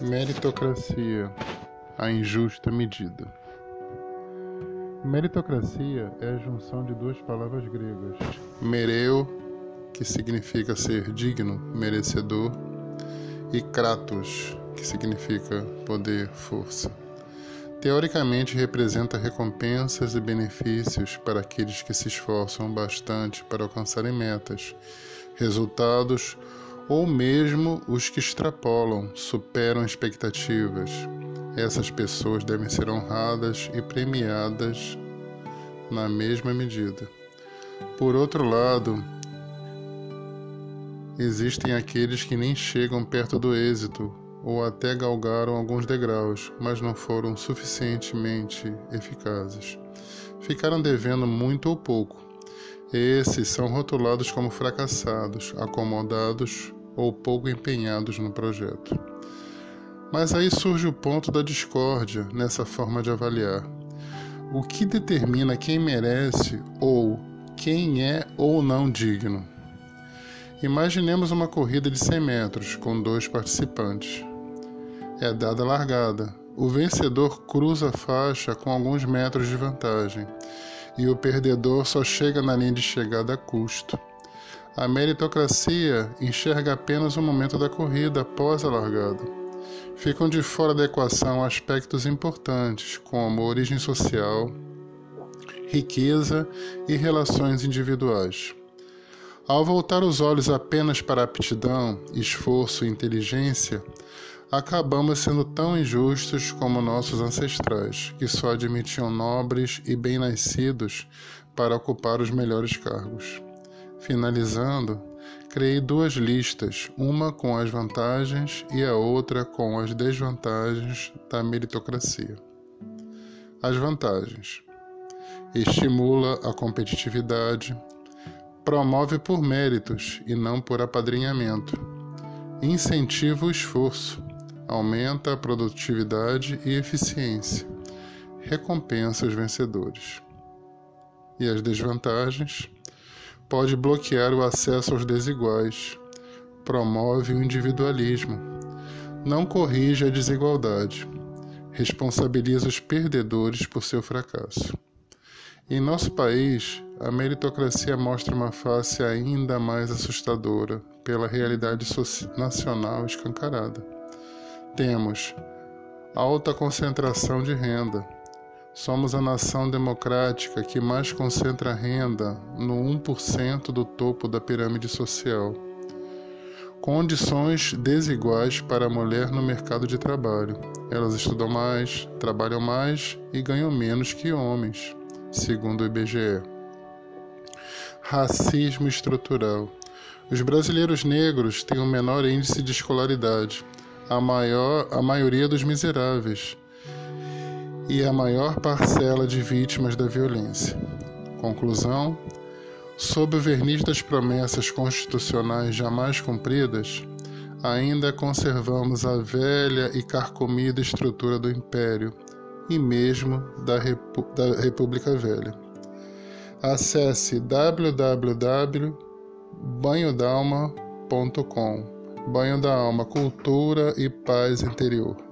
Meritocracia, a injusta medida. Meritocracia é a junção de duas palavras gregas: mereu, que significa ser digno, merecedor, e kratos, que significa poder, força. Teoricamente representa recompensas e benefícios para aqueles que se esforçam bastante para alcançarem metas, resultados mesmo os que extrapolam, superam expectativas. Essas pessoas devem ser honradas e premiadas na mesma medida. Por outro lado, existem aqueles que nem chegam perto do êxito ou até galgaram alguns degraus, mas não foram suficientemente eficazes. Ficaram devendo muito ou pouco esses são rotulados como fracassados, acomodados ou pouco empenhados no projeto. Mas aí surge o ponto da discórdia nessa forma de avaliar. O que determina quem merece ou quem é ou não digno? Imaginemos uma corrida de 100 metros com dois participantes. É dada a largada. O vencedor cruza a faixa com alguns metros de vantagem e o perdedor só chega na linha de chegada a custo. A meritocracia enxerga apenas o momento da corrida após a largada. Ficam de fora da equação aspectos importantes, como origem social, riqueza e relações individuais. Ao voltar os olhos apenas para aptidão, esforço e inteligência, acabamos sendo tão injustos como nossos ancestrais, que só admitiam nobres e bem-nascidos para ocupar os melhores cargos. Finalizando, criei duas listas, uma com as vantagens e a outra com as desvantagens da meritocracia. As vantagens: estimula a competitividade, promove por méritos e não por apadrinhamento, incentiva o esforço, aumenta a produtividade e eficiência, recompensa os vencedores. E as desvantagens? Pode bloquear o acesso aos desiguais, promove o individualismo, não corrige a desigualdade, responsabiliza os perdedores por seu fracasso. Em nosso país, a meritocracia mostra uma face ainda mais assustadora pela realidade nacional escancarada. Temos alta concentração de renda. Somos a nação democrática que mais concentra renda no 1% do topo da pirâmide social. Condições desiguais para a mulher no mercado de trabalho. Elas estudam mais, trabalham mais e ganham menos que homens, segundo o IBGE. Racismo estrutural. Os brasileiros negros têm o um menor índice de escolaridade a, maior, a maioria dos miseráveis e a maior parcela de vítimas da violência. Conclusão: sob o verniz das promessas constitucionais jamais cumpridas, ainda conservamos a velha e carcomida estrutura do Império e mesmo da, Repu da República Velha. Acesse www.banhodalma.com Banho da Alma, Cultura e Paz Interior.